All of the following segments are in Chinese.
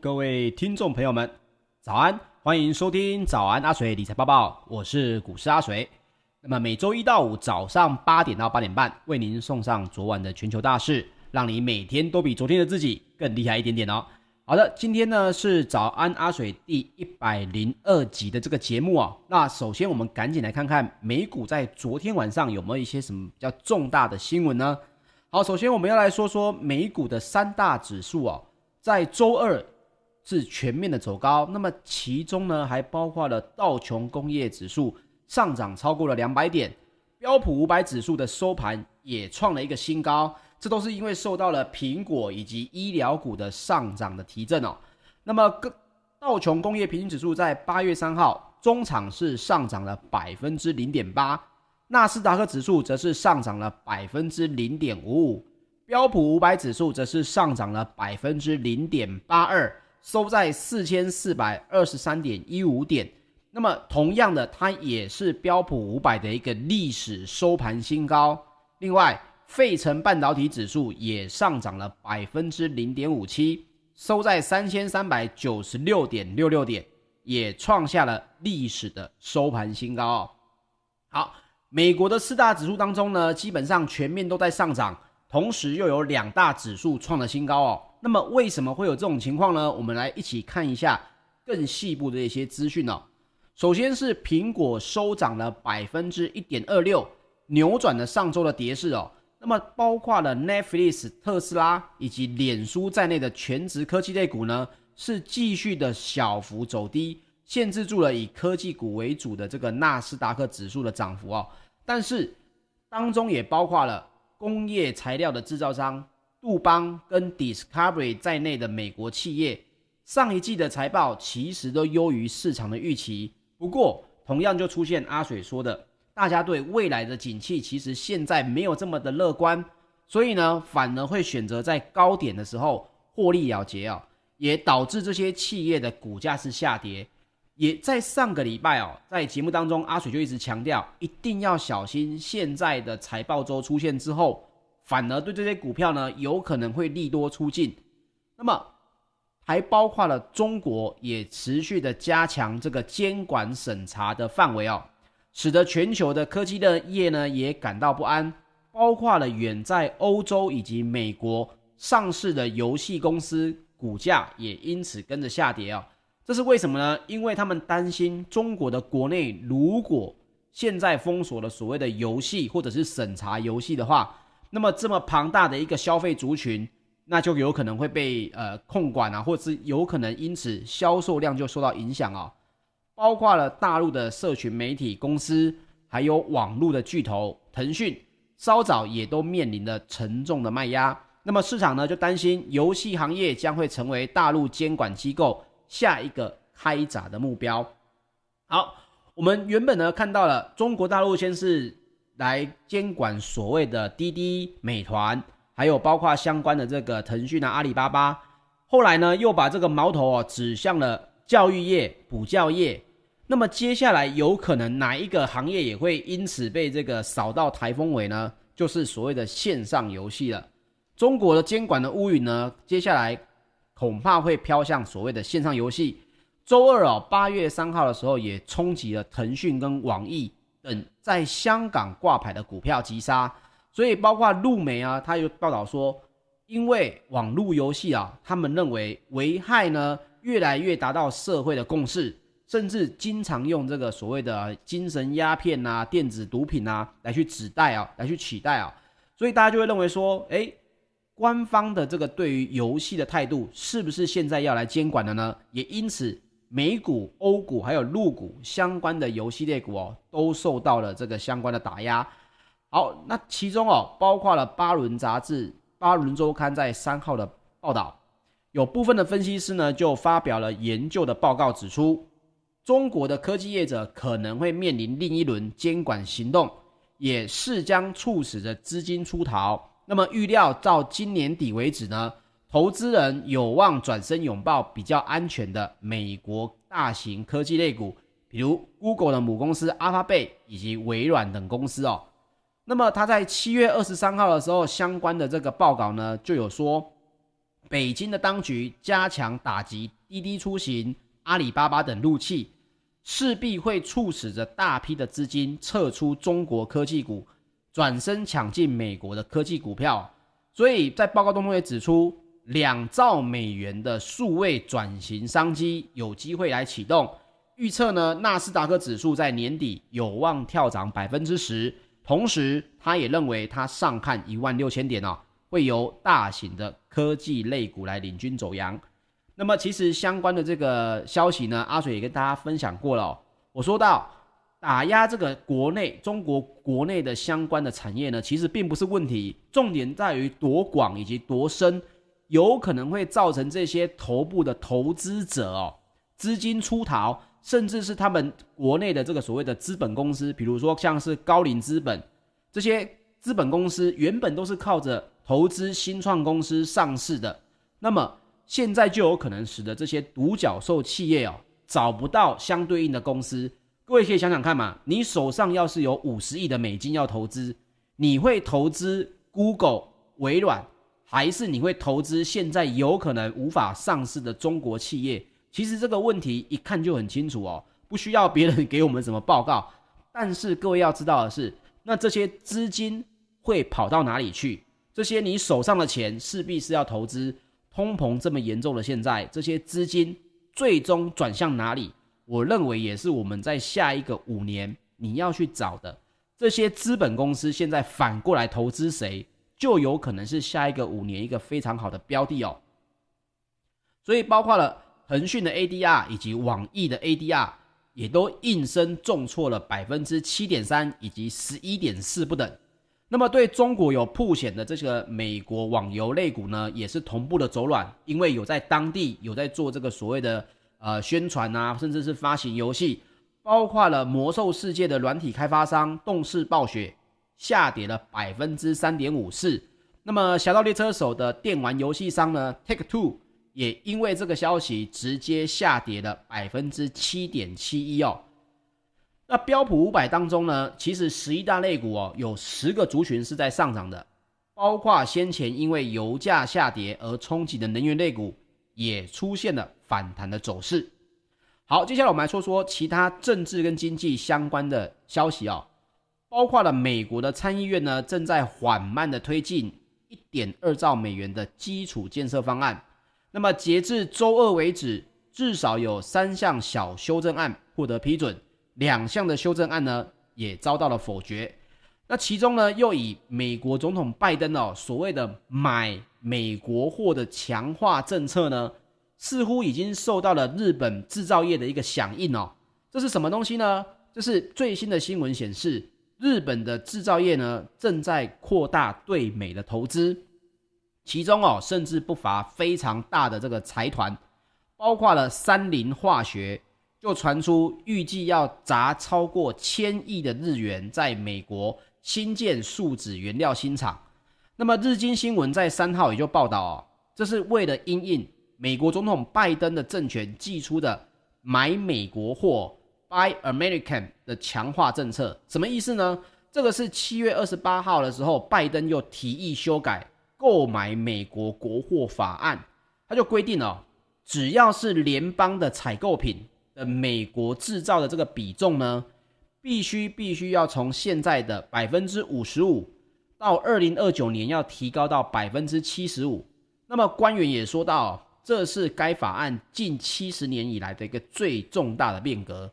各位听众朋友们，早安！欢迎收听早安阿水理财报报，我是股市阿水。那么每周一到五早上八点到八点半，为您送上昨晚的全球大事，让你每天都比昨天的自己更厉害一点点哦。好的，今天呢是早安阿水第一百零二集的这个节目哦。那首先我们赶紧来看看美股在昨天晚上有没有一些什么比较重大的新闻呢？好，首先我们要来说说美股的三大指数哦。在周二是全面的走高，那么其中呢还包括了道琼工业指数上涨超过了两百点，标普五百指数的收盘也创了一个新高，这都是因为受到了苹果以及医疗股的上涨的提振哦。那么道琼工业平均指数在八月三号中场是上涨了百分之零点八，纳斯达克指数则是上涨了百分之零点五五。标普五百指数则是上涨了百分之零点八二，收在四千四百二十三点一五点。那么，同样的，它也是标普五百的一个历史收盘新高。另外，费城半导体指数也上涨了百分之零点五七，收在三千三百九十六点六六点，也创下了历史的收盘新高哦。好，美国的四大指数当中呢，基本上全面都在上涨。同时又有两大指数创了新高哦，那么为什么会有这种情况呢？我们来一起看一下更细部的一些资讯哦。首先是苹果收涨了百分之一点二六，扭转了上周的跌势哦。那么包括了 Netflix、特斯拉以及脸书在内的全职科技类股呢，是继续的小幅走低，限制住了以科技股为主的这个纳斯达克指数的涨幅哦。但是当中也包括了。工业材料的制造商杜邦跟 Discovery 在内的美国企业，上一季的财报其实都优于市场的预期。不过，同样就出现阿水说的，大家对未来的景气其实现在没有这么的乐观，所以呢，反而会选择在高点的时候获利了结啊，也导致这些企业的股价是下跌。也在上个礼拜哦，在节目当中，阿水就一直强调，一定要小心现在的财报周出现之后，反而对这些股票呢，有可能会利多出尽。那么，还包括了中国也持续的加强这个监管审查的范围哦，使得全球的科技的业呢也感到不安。包括了远在欧洲以及美国上市的游戏公司，股价也因此跟着下跌哦。这是为什么呢？因为他们担心中国的国内如果现在封锁了所谓的游戏或者是审查游戏的话，那么这么庞大的一个消费族群，那就有可能会被呃控管啊，或者是有可能因此销售量就受到影响啊。包括了大陆的社群媒体公司，还有网络的巨头腾讯，稍早也都面临了沉重的卖压。那么市场呢就担心游戏行业将会成为大陆监管机构。下一个开闸的目标。好，我们原本呢看到了中国大陆先是来监管所谓的滴滴、美团，还有包括相关的这个腾讯啊、阿里巴巴。后来呢又把这个矛头哦指向了教育业、补教业。那么接下来有可能哪一个行业也会因此被这个扫到台风尾呢？就是所谓的线上游戏了。中国的监管的乌云呢，接下来。恐怕会飘向所谓的线上游戏。周二哦，八月三号的时候，也冲击了腾讯跟网易等在香港挂牌的股票急杀。所以，包括陆媒啊，他有报道说，因为网络游戏啊，他们认为危害呢越来越达到社会的共识，甚至经常用这个所谓的精神鸦片啊、电子毒品啊来去指代啊，来去取代啊。所以大家就会认为说，诶。官方的这个对于游戏的态度，是不是现在要来监管的呢？也因此，美股、欧股还有陆股相关的游戏类股哦，都受到了这个相关的打压。好，那其中哦，包括了巴伦杂志《巴伦周刊》在三号的报道，有部分的分析师呢就发表了研究的报告，指出中国的科技业者可能会面临另一轮监管行动，也是将促使着资金出逃。那么预料到今年底为止呢，投资人有望转身拥抱比较安全的美国大型科技类股，比如 Google 的母公司 Alphabet 以及微软等公司哦。那么他在七月二十三号的时候，相关的这个报告呢就有说，北京的当局加强打击滴滴出行、阿里巴巴等陆企，势必会促使着大批的资金撤出中国科技股，转身抢进美国的科技股票。所以在报告当中也指出，两兆美元的数位转型商机有机会来启动。预测呢，纳斯达克指数在年底有望跳涨百分之十。同时，他也认为他上看一万六千点哦。会由大型的科技类股来领军走扬。那么，其实相关的这个消息呢，阿水也跟大家分享过了哦。我说到打压这个国内中国国内的相关的产业呢，其实并不是问题，重点在于多广以及多深，有可能会造成这些头部的投资者哦资金出逃，甚至是他们国内的这个所谓的资本公司，比如说像是高瓴资本这些资本公司，原本都是靠着。投资新创公司上市的，那么现在就有可能使得这些独角兽企业哦找不到相对应的公司。各位可以想想看嘛，你手上要是有五十亿的美金要投资，你会投资 Google、微软，还是你会投资现在有可能无法上市的中国企业？其实这个问题一看就很清楚哦，不需要别人 给我们什么报告。但是各位要知道的是，那这些资金会跑到哪里去？这些你手上的钱势必是要投资，通膨这么严重的现在，这些资金最终转向哪里？我认为也是我们在下一个五年你要去找的。这些资本公司现在反过来投资谁，就有可能是下一个五年一个非常好的标的哦。所以包括了腾讯的 ADR 以及网易的 ADR，也都应声重挫了百分之七点三以及十一点四不等。那么对中国有铺险的这个美国网游类股呢，也是同步的走软，因为有在当地有在做这个所谓的呃宣传啊，甚至是发行游戏，包括了魔兽世界的软体开发商动视暴雪下跌了百分之三点五四。那么侠盗猎车手的电玩游戏商呢，Take Two 也因为这个消息直接下跌了百分之七点七一哦。那标普五百当中呢，其实十一大类股哦，有十个族群是在上涨的，包括先前因为油价下跌而冲击的能源类股，也出现了反弹的走势。好，接下来我们来说说其他政治跟经济相关的消息哦，包括了美国的参议院呢，正在缓慢的推进一点二兆美元的基础建设方案。那么截至周二为止，至少有三项小修正案获得批准。两项的修正案呢，也遭到了否决。那其中呢，又以美国总统拜登哦所谓的买美国货的强化政策呢，似乎已经受到了日本制造业的一个响应哦。这是什么东西呢？这是最新的新闻显示，日本的制造业呢正在扩大对美的投资，其中哦甚至不乏非常大的这个财团，包括了三菱化学。就传出预计要砸超过千亿的日元在美国新建树脂原料新厂。那么日经新闻在三号也就报道哦，这是为了因应美国总统拜登的政权寄出的买美国货 （Buy American） 的强化政策。什么意思呢？这个是七月二十八号的时候，拜登又提议修改购买美国国货法案，他就规定哦，只要是联邦的采购品。的美国制造的这个比重呢，必须必须要从现在的百分之五十五，到二零二九年要提高到百分之七十五。那么官员也说到，这是该法案近七十年以来的一个最重大的变革。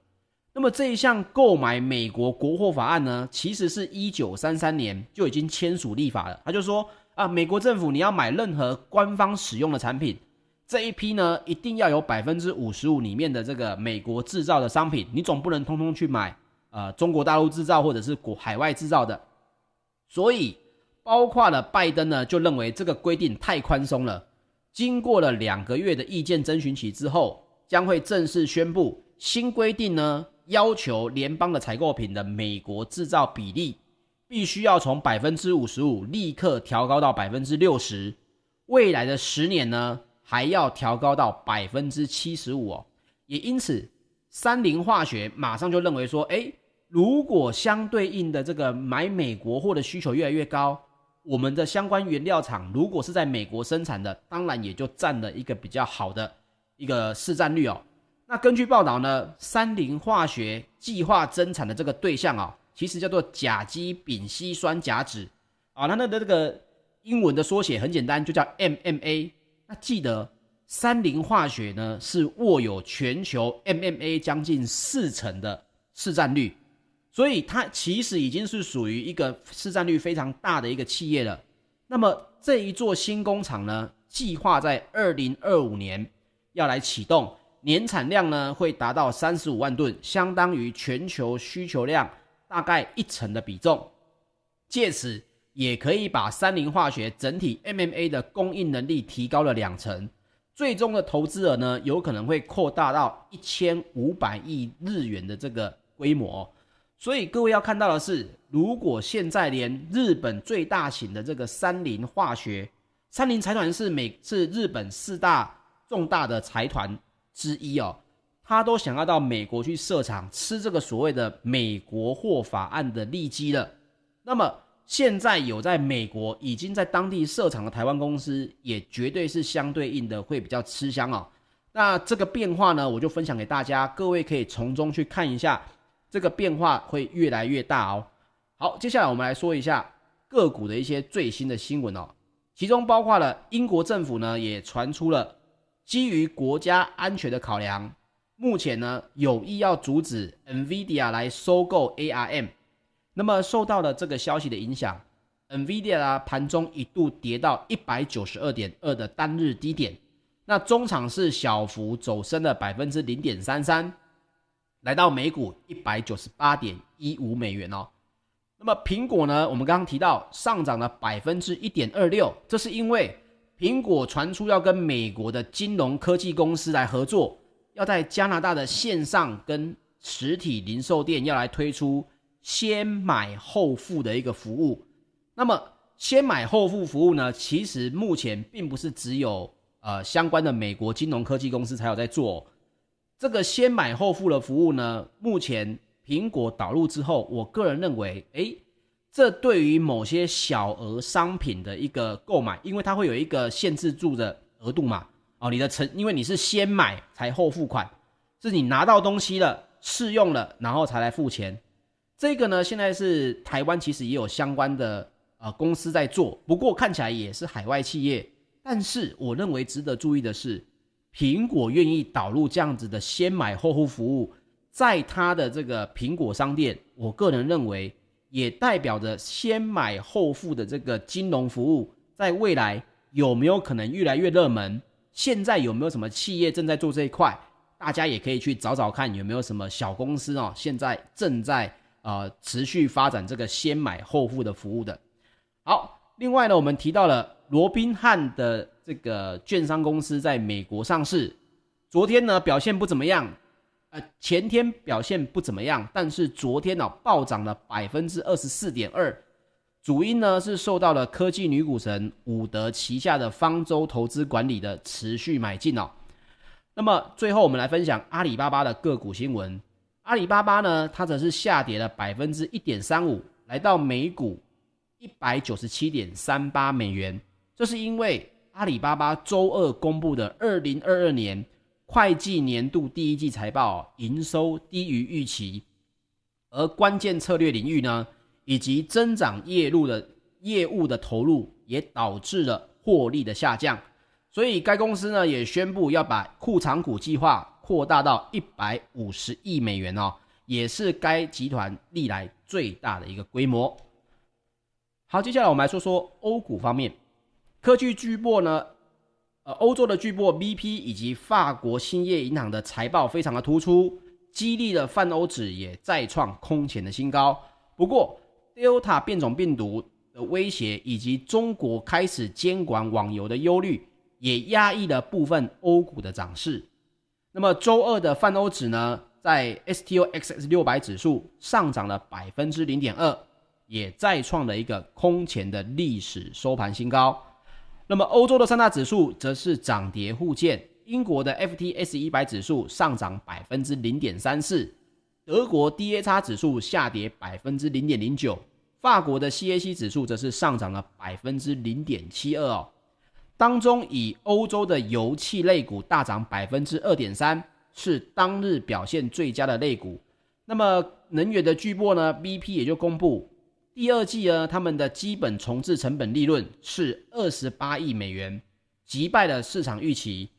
那么这一项购买美国国货法案呢，其实是一九三三年就已经签署立法了。他就说啊，美国政府你要买任何官方使用的产品。这一批呢，一定要有百分之五十五里面的这个美国制造的商品，你总不能通通去买呃中国大陆制造或者是国海外制造的。所以，包括了拜登呢，就认为这个规定太宽松了。经过了两个月的意见征询期之后，将会正式宣布新规定呢，要求联邦的采购品的美国制造比例必须要从百分之五十五立刻调高到百分之六十。未来的十年呢，还要调高到百分之七十五哦，也因此，三菱化学马上就认为说，诶，如果相对应的这个买美国货的需求越来越高，我们的相关原料厂如果是在美国生产的，当然也就占了一个比较好的一个市占率哦。那根据报道呢，三菱化学计划增产的这个对象啊，其实叫做甲基丙烯酸甲酯啊，它的这个英文的缩写很简单，就叫 MMA。那记得三菱化学呢是握有全球 MMA 将近四成的市占率。所以它其实已经是属于一个市占率非常大的一个企业了。那么这一座新工厂呢，计划在二零二五年要来启动，年产量呢会达到三十五万吨，相当于全球需求量大概一成的比重。借此也可以把三菱化学整体 MMA 的供应能力提高了两成，最终的投资额呢有可能会扩大到一千五百亿日元的这个规模。所以各位要看到的是，如果现在连日本最大型的这个三菱化学，三菱财团是美是日本四大重大的财团之一哦，他都想要到美国去设厂，吃这个所谓的美国货法案的利基了。那么现在有在美国已经在当地设厂的台湾公司，也绝对是相对应的会比较吃香哦。那这个变化呢，我就分享给大家，各位可以从中去看一下。这个变化会越来越大哦。好，接下来我们来说一下个股的一些最新的新闻哦，其中包括了英国政府呢也传出了基于国家安全的考量，目前呢有意要阻止 NVIDIA 来收购 ARM。那么受到了这个消息的影响，NVIDIA 啊盘中一度跌到一百九十二点二的单日低点，那中场是小幅走升了百分之零点三三。来到每股一百九十八点一五美元哦。那么苹果呢？我们刚刚提到上涨了百分之一点二六，这是因为苹果传出要跟美国的金融科技公司来合作，要在加拿大的线上跟实体零售店要来推出先买后付的一个服务。那么先买后付服务呢，其实目前并不是只有呃相关的美国金融科技公司才有在做哦。这个先买后付的服务呢，目前苹果导入之后，我个人认为，诶，这对于某些小额商品的一个购买，因为它会有一个限制住的额度嘛，哦，你的成，因为你是先买才后付款，是你拿到东西了，试用了，然后才来付钱。这个呢，现在是台湾其实也有相关的呃公司在做，不过看起来也是海外企业，但是我认为值得注意的是。苹果愿意导入这样子的先买后付服务，在它的这个苹果商店，我个人认为也代表着先买后付的这个金融服务，在未来有没有可能越来越热门？现在有没有什么企业正在做这一块？大家也可以去找找看有没有什么小公司哦，现在正在呃持续发展这个先买后付的服务的。好，另外呢，我们提到了罗宾汉的。这个券商公司在美国上市，昨天呢表现不怎么样，呃，前天表现不怎么样，但是昨天呢、哦、暴涨了百分之二十四点二，主因呢是受到了科技女股神伍德旗下的方舟投资管理的持续买进哦。那么最后我们来分享阿里巴巴的个股新闻，阿里巴巴呢它则是下跌了百分之一点三五，来到每股一百九十七点三八美元，这是因为。阿里巴巴周二公布的二零二二年会计年度第一季财报，营收低于预期，而关键策略领域呢，以及增长业务的业务的投入，也导致了获利的下降。所以该公司呢，也宣布要把库藏股计划扩大到一百五十亿美元哦，也是该集团历来最大的一个规模。好，接下来我们来说说欧股方面。科技巨擘呢，呃，欧洲的巨擘 BP 以及法国兴业银行的财报非常的突出，激励了泛欧指也再创空前的新高。不过，Delta 变种病毒的威胁以及中国开始监管网游的忧虑，也压抑了部分欧股的涨势。那么，周二的泛欧指呢，在 STOXX 六百指数上涨了百分之零点二，也再创了一个空前的历史收盘新高。那么欧洲的三大指数则是涨跌互见，英国的 FTS 一百指数上涨百分之零点三四，德国 DAX 指数下跌百分之零点零九，法国的 CAC 指数则是上涨了百分之零点七二哦。当中以欧洲的油气类股大涨百分之二点三，是当日表现最佳的类股。那么能源的巨擘呢，BP 也就公布第二季呢，他们的基本重置成本利润是二十八亿美元，击败了市场预期。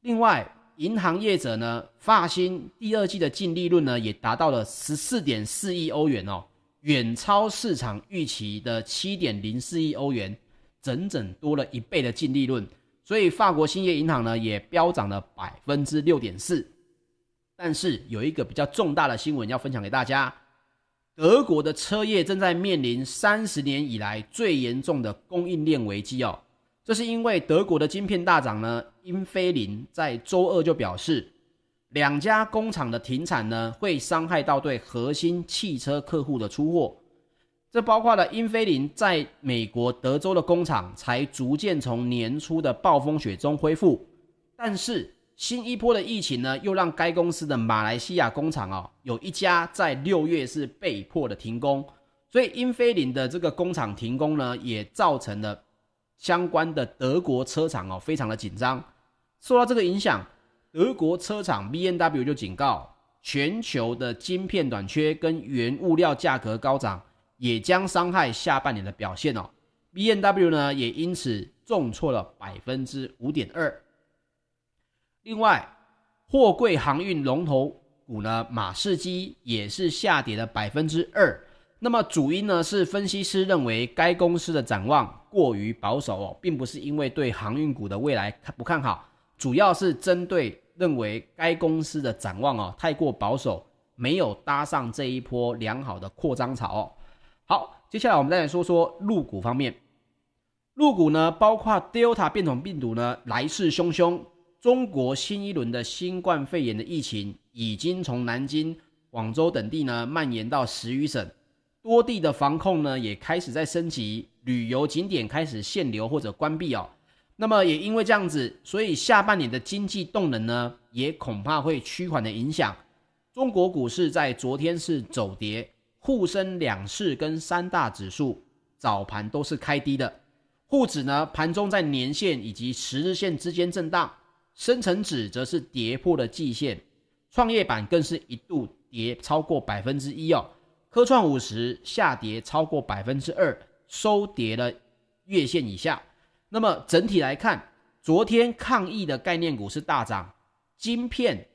另外，银行业者呢，发新第二季的净利润呢，也达到了十四点四亿欧元哦，远超市场预期的七点零四亿欧元，整整多了一倍的净利润。所以，法国兴业银行呢，也飙涨了百分之六点四。但是，有一个比较重大的新闻要分享给大家：德国的车业正在面临三十年以来最严重的供应链危机哦。这是因为德国的晶片大涨呢，英飞凌在周二就表示，两家工厂的停产呢，会伤害到对核心汽车客户的出货。这包括了英飞凌在美国德州的工厂才逐渐从年初的暴风雪中恢复，但是新一波的疫情呢，又让该公司的马来西亚工厂哦，有一家在六月是被迫的停工，所以英飞凌的这个工厂停工呢，也造成了。相关的德国车厂哦，非常的紧张。受到这个影响，德国车厂 BMW 就警告，全球的晶片短缺跟原物料价格高涨，也将伤害下半年的表现哦。BMW 呢，也因此重挫了百分之五点二。另外，货柜航运龙头股呢，马士基也是下跌了百分之二。那么主因呢，是分析师认为该公司的展望过于保守哦，并不是因为对航运股的未来不看好，主要是针对认为该公司的展望哦太过保守，没有搭上这一波良好的扩张潮哦。好，接下来我们再来说说入股方面，入股呢包括 Delta 变种病毒呢来势汹汹，中国新一轮的新冠肺炎的疫情已经从南京、广州等地呢蔓延到十余省。多地的防控呢也开始在升级，旅游景点开始限流或者关闭哦。那么也因为这样子，所以下半年的经济动能呢也恐怕会趋缓的影响。中国股市在昨天是走跌，沪深两市跟三大指数早盘都是开低的，沪指呢盘中在年线以及十日线之间震荡，深成指则是跌破了季线，创业板更是一度跌超过百分之一哦。科创五十下跌超过百分之二，收跌了月线以下。那么整体来看，昨天抗疫的概念股是大涨，晶片、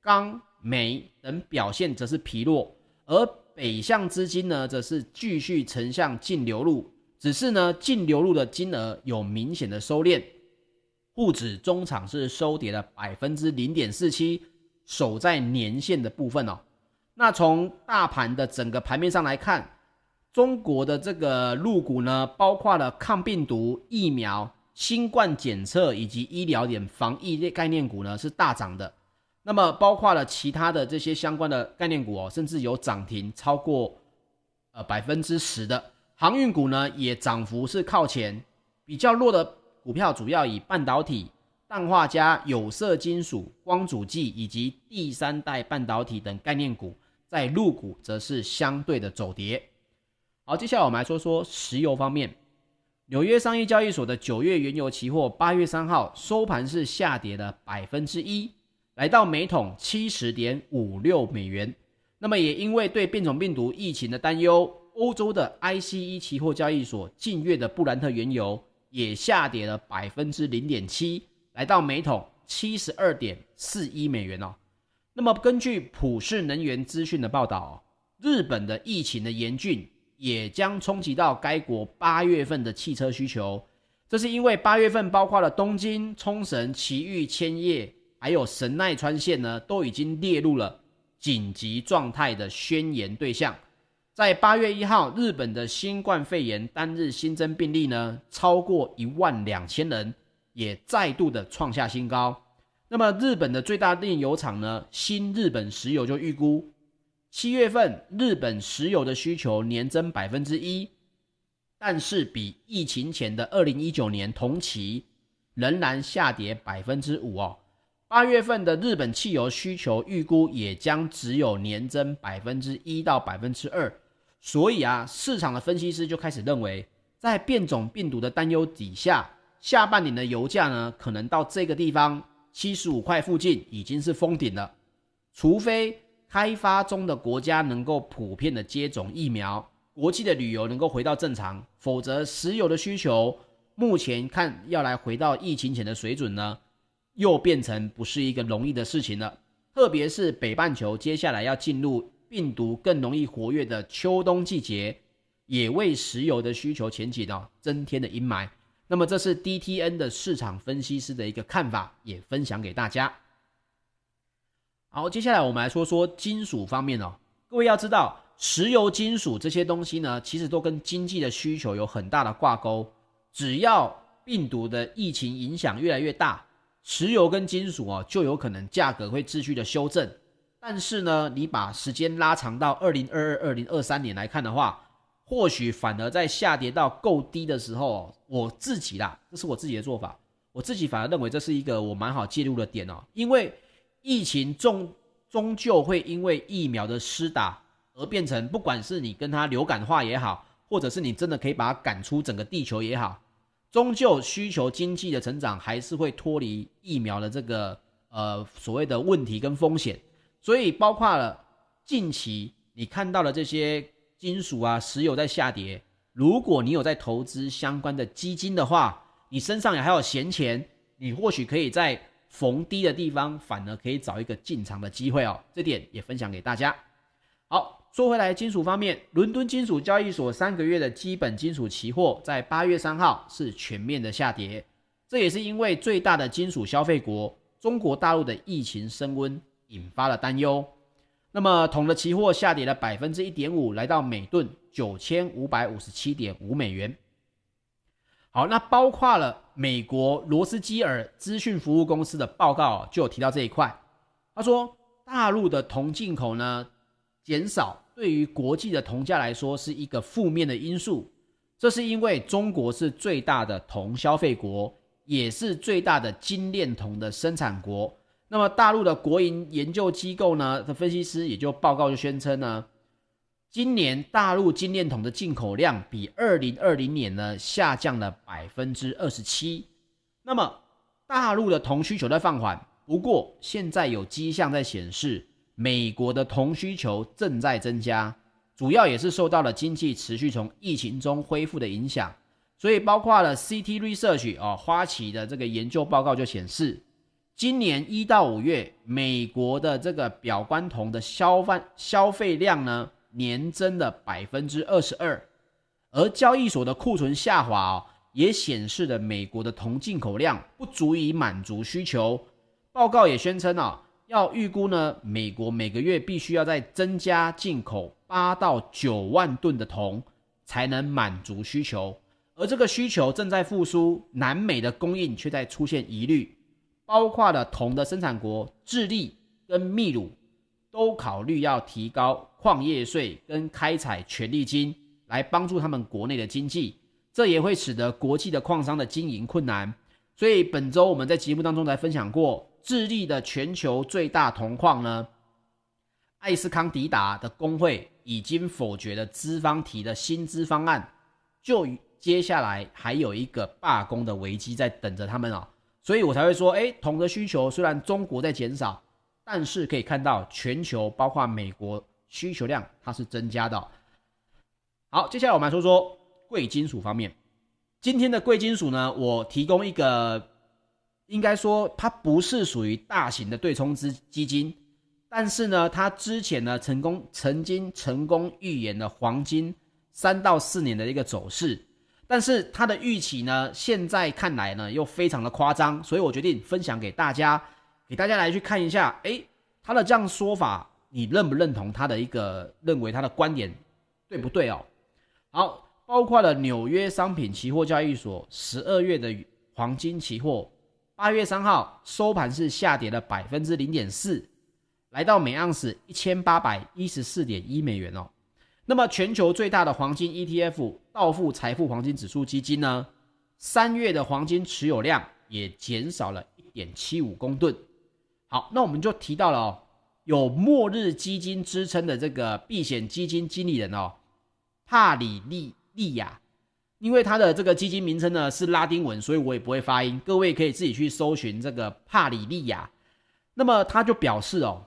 钢、煤等表现则是疲弱，而北向资金呢，则是继续呈向净流入，只是呢净流入的金额有明显的收敛。沪指中场是收跌了百分之零点四七，守在年线的部分哦。那从大盘的整个盘面上来看，中国的这个入股呢，包括了抗病毒疫苗、新冠检测以及医疗点防疫类概念股呢是大涨的。那么包括了其他的这些相关的概念股哦，甚至有涨停超过呃百分之十的航运股呢，也涨幅是靠前。比较弱的股票主要以半导体。氮化镓、有色金属、光阻剂以及第三代半导体等概念股，在入股则是相对的走跌。好，接下来我们来说说石油方面。纽约商业交易所的九月原油期货八月三号收盘是下跌了百分之一，来到每桶七十点五六美元。那么也因为对变种病毒疫情的担忧，欧洲的 ICE 期货交易所近月的布兰特原油也下跌了百分之零点七。来到每桶七十二点四一美元哦。那么根据普世能源资讯的报道，日本的疫情的严峻也将冲击到该国八月份的汽车需求。这是因为八月份包括了东京、冲绳、埼玉、千叶，还有神奈川县呢，都已经列入了紧急状态的宣言对象。在八月一号，日本的新冠肺炎单日新增病例呢，超过一万两千人。也再度的创下新高。那么日本的最大炼油厂呢，新日本石油就预估，七月份日本石油的需求年增百分之一，但是比疫情前的二零一九年同期仍然下跌百分之五哦。八月份的日本汽油需求预估也将只有年增百分之一到百分之二，所以啊，市场的分析师就开始认为，在变种病毒的担忧底下，下半年的油价呢，可能到这个地方七十五块附近已经是封顶了。除非开发中的国家能够普遍的接种疫苗，国际的旅游能够回到正常，否则石油的需求目前看要来回到疫情前的水准呢，又变成不是一个容易的事情了。特别是北半球接下来要进入病毒更容易活跃的秋冬季节。也为石油的需求前景哦增添了阴霾。那么这是 DTN 的市场分析师的一个看法，也分享给大家。好，接下来我们来说说金属方面哦。各位要知道，石油、金属这些东西呢，其实都跟经济的需求有很大的挂钩。只要病毒的疫情影响越来越大，石油跟金属哦就有可能价格会继续的修正。但是呢，你把时间拉长到二零二二、二零二三年来看的话，或许反而在下跌到够低的时候，我自己啦，这是我自己的做法。我自己反而认为这是一个我蛮好介入的点哦，因为疫情终终究会因为疫苗的施打而变成，不管是你跟它流感化也好，或者是你真的可以把它赶出整个地球也好，终究需求经济的成长还是会脱离疫苗的这个呃所谓的问题跟风险。所以包括了近期你看到的这些。金属啊，石油在下跌。如果你有在投资相关的基金的话，你身上也还有闲钱，你或许可以在逢低的地方，反而可以找一个进场的机会哦。这点也分享给大家。好，说回来，金属方面，伦敦金属交易所三个月的基本金属期货在八月三号是全面的下跌，这也是因为最大的金属消费国中国大陆的疫情升温引发了担忧。那么铜的期货下跌了百分之一点五，来到每吨九千五百五十七点五美元。好，那包括了美国罗斯基尔资讯服务公司的报告就有提到这一块。他说，大陆的铜进口呢减少，对于国际的铜价来说是一个负面的因素。这是因为中国是最大的铜消费国，也是最大的精炼铜的生产国。那么，大陆的国营研究机构呢的分析师也就报告就宣称呢，今年大陆金链铜的进口量比二零二零年呢下降了百分之二十七。那么，大陆的铜需求在放缓，不过现在有迹象在显示，美国的铜需求正在增加，主要也是受到了经济持续从疫情中恢复的影响。所以，包括了 CT Research 哦，花旗的这个研究报告就显示。今年一到五月，美国的这个表观铜的消费消费量呢，年增了百分之二十二，而交易所的库存下滑哦，也显示了美国的铜进口量不足以满足需求。报告也宣称啊，要预估呢，美国每个月必须要再增加进口八到九万吨的铜，才能满足需求。而这个需求正在复苏，南美的供应却在出现疑虑。包括了铜的生产国智利跟秘鲁，都考虑要提高矿业税跟开采权利金，来帮助他们国内的经济。这也会使得国际的矿商的经营困难。所以本周我们在节目当中来分享过，智利的全球最大铜矿呢，艾斯康迪达的工会已经否决了资方提的薪资方案，就接下来还有一个罢工的危机在等着他们啊。所以我才会说，诶，铜的需求虽然中国在减少，但是可以看到全球包括美国需求量它是增加的。好，接下来我们来说说贵金属方面。今天的贵金属呢，我提供一个，应该说它不是属于大型的对冲资基金，但是呢，它之前呢成功曾经成功预言了黄金三到四年的一个走势。但是他的预期呢，现在看来呢又非常的夸张，所以我决定分享给大家，给大家来去看一下，诶，他的这样说法，你认不认同他的一个认为他的观点对不对哦？好，包括了纽约商品期货交易所十二月的黄金期货，八月三号收盘是下跌了百分之零点四，来到每盎司一千八百一十四点一美元哦。那么，全球最大的黄金 ETF 道富财富黄金指数基金呢，三月的黄金持有量也减少了一点七五公吨。好，那我们就提到了哦，有末日基金之称的这个避险基金经理人哦，帕里利利亚，因为它的这个基金名称呢是拉丁文，所以我也不会发音。各位可以自己去搜寻这个帕里利亚。那么他就表示哦，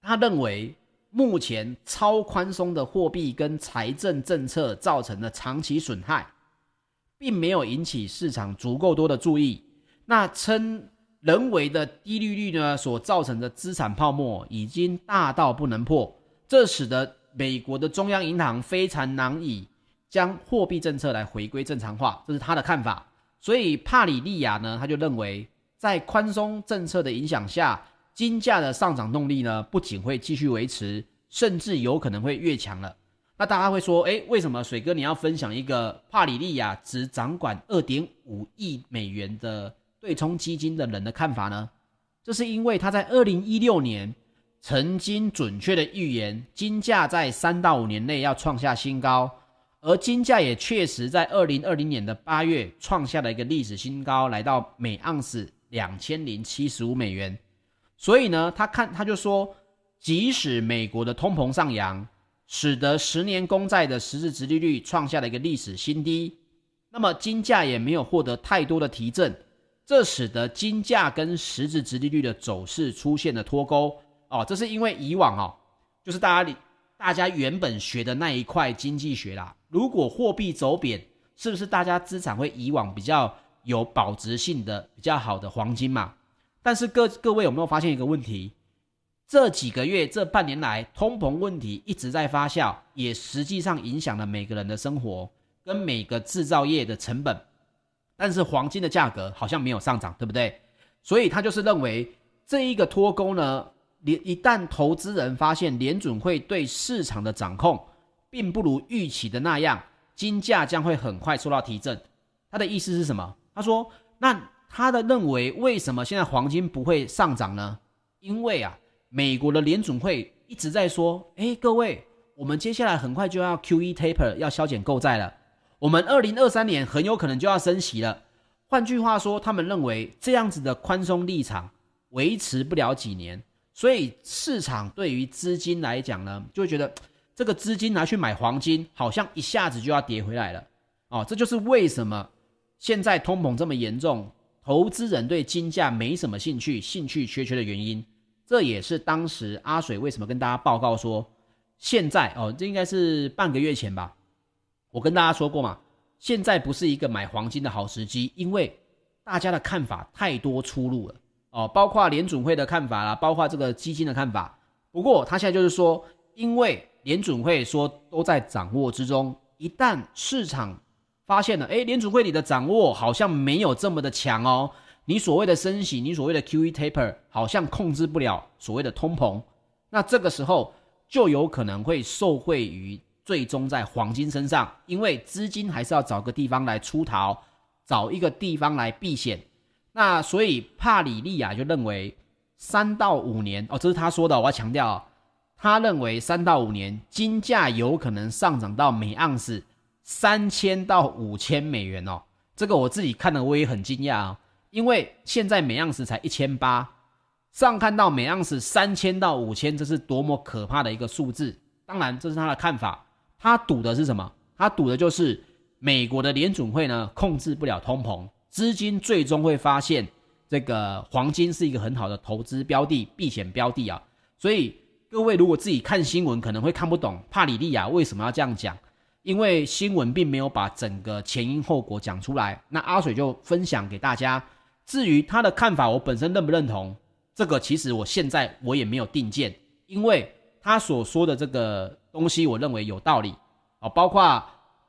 他认为目前超宽松的货币跟财政政策造成的长期损害，并没有引起市场足够多的注意。那称人为的低利率呢所造成的资产泡沫已经大到不能破，这使得美国的中央银行非常难以将货币政策来回归正常化，这是他的看法。所以帕里利亚呢，他就认为在宽松政策的影响下，金价的上涨动力呢不仅会继续维持，甚至有可能会越强了。那大家会说，诶，为什么水哥你要分享一个帕里利亚只掌管二点五亿美元的？对冲基金的人的看法呢？这是因为他在二零一六年曾经准确的预言金价在三到五年内要创下新高，而金价也确实在二零二零年的八月创下了一个历史新高，来到每盎司两千零七十五美元。所以呢，他看他就说，即使美国的通膨上扬，使得十年公债的实质殖利率创下了一个历史新低，那么金价也没有获得太多的提振。这使得金价跟实质殖利率的走势出现了脱钩哦，这是因为以往哦，就是大家大家原本学的那一块经济学啦。如果货币走贬，是不是大家资产会以往比较有保值性的、比较好的黄金嘛？但是各各位有没有发现一个问题？这几个月、这半年来，通膨问题一直在发酵，也实际上影响了每个人的生活跟每个制造业的成本。但是黄金的价格好像没有上涨，对不对？所以他就是认为这一个脱钩呢，连一旦投资人发现联准会对市场的掌控并不如预期的那样，金价将会很快受到提振。他的意思是什么？他说，那他的认为为什么现在黄金不会上涨呢？因为啊，美国的联准会一直在说，诶，各位，我们接下来很快就要 QE taper，要削减购债了。我们二零二三年很有可能就要升息了。换句话说，他们认为这样子的宽松立场维持不了几年，所以市场对于资金来讲呢，就会觉得这个资金拿去买黄金，好像一下子就要跌回来了。哦，这就是为什么现在通膨这么严重，投资人对金价没什么兴趣，兴趣缺缺的原因。这也是当时阿水为什么跟大家报告说，现在哦，这应该是半个月前吧。我跟大家说过嘛，现在不是一个买黄金的好时机，因为大家的看法太多出入了哦，包括联准会的看法啦，包括这个基金的看法。不过他现在就是说，因为联准会说都在掌握之中，一旦市场发现了，诶，联储会里的掌握好像没有这么的强哦，你所谓的升息，你所谓的 QE taper 好像控制不了所谓的通膨，那这个时候就有可能会受惠于。最终在黄金身上，因为资金还是要找个地方来出逃，找一个地方来避险。那所以帕里利亚就认为三到五年哦，这是他说的，我要强调，他认为三到五年金价有可能上涨到每盎司三千到五千美元哦。这个我自己看了我也很惊讶哦，因为现在每盎司才一千八，上看到每盎司三千到五千，这是多么可怕的一个数字。当然，这是他的看法。他赌的是什么？他赌的就是美国的联准会呢，控制不了通膨，资金最终会发现这个黄金是一个很好的投资标的、避险标的啊。所以各位如果自己看新闻，可能会看不懂帕里利亚为什么要这样讲，因为新闻并没有把整个前因后果讲出来。那阿水就分享给大家。至于他的看法，我本身认不认同，这个其实我现在我也没有定见，因为他所说的这个。东西我认为有道理啊，包括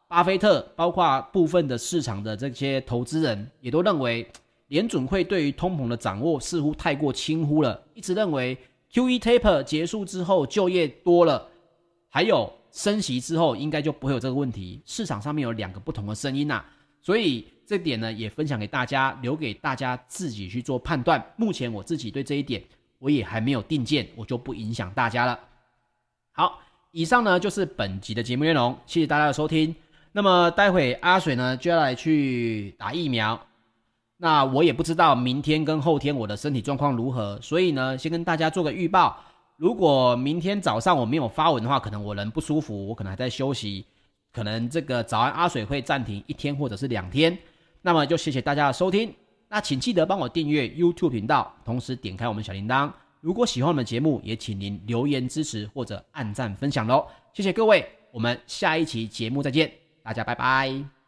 巴菲特，包括部分的市场的这些投资人也都认为，联准会对于通膨的掌握似乎太过轻忽了，一直认为 QE taper 结束之后就业多了，还有升息之后应该就不会有这个问题。市场上面有两个不同的声音呐，所以这点呢也分享给大家，留给大家自己去做判断。目前我自己对这一点我也还没有定见，我就不影响大家了。好。以上呢就是本集的节目内容，谢谢大家的收听。那么待会阿水呢就要来去打疫苗，那我也不知道明天跟后天我的身体状况如何，所以呢先跟大家做个预报。如果明天早上我没有发文的话，可能我人不舒服，我可能还在休息。可能这个早安阿水会暂停一天或者是两天。那么就谢谢大家的收听。那请记得帮我订阅 YouTube 频道，同时点开我们小铃铛。如果喜欢我们节目，也请您留言支持或者按赞分享喽。谢谢各位，我们下一期节目再见，大家拜拜。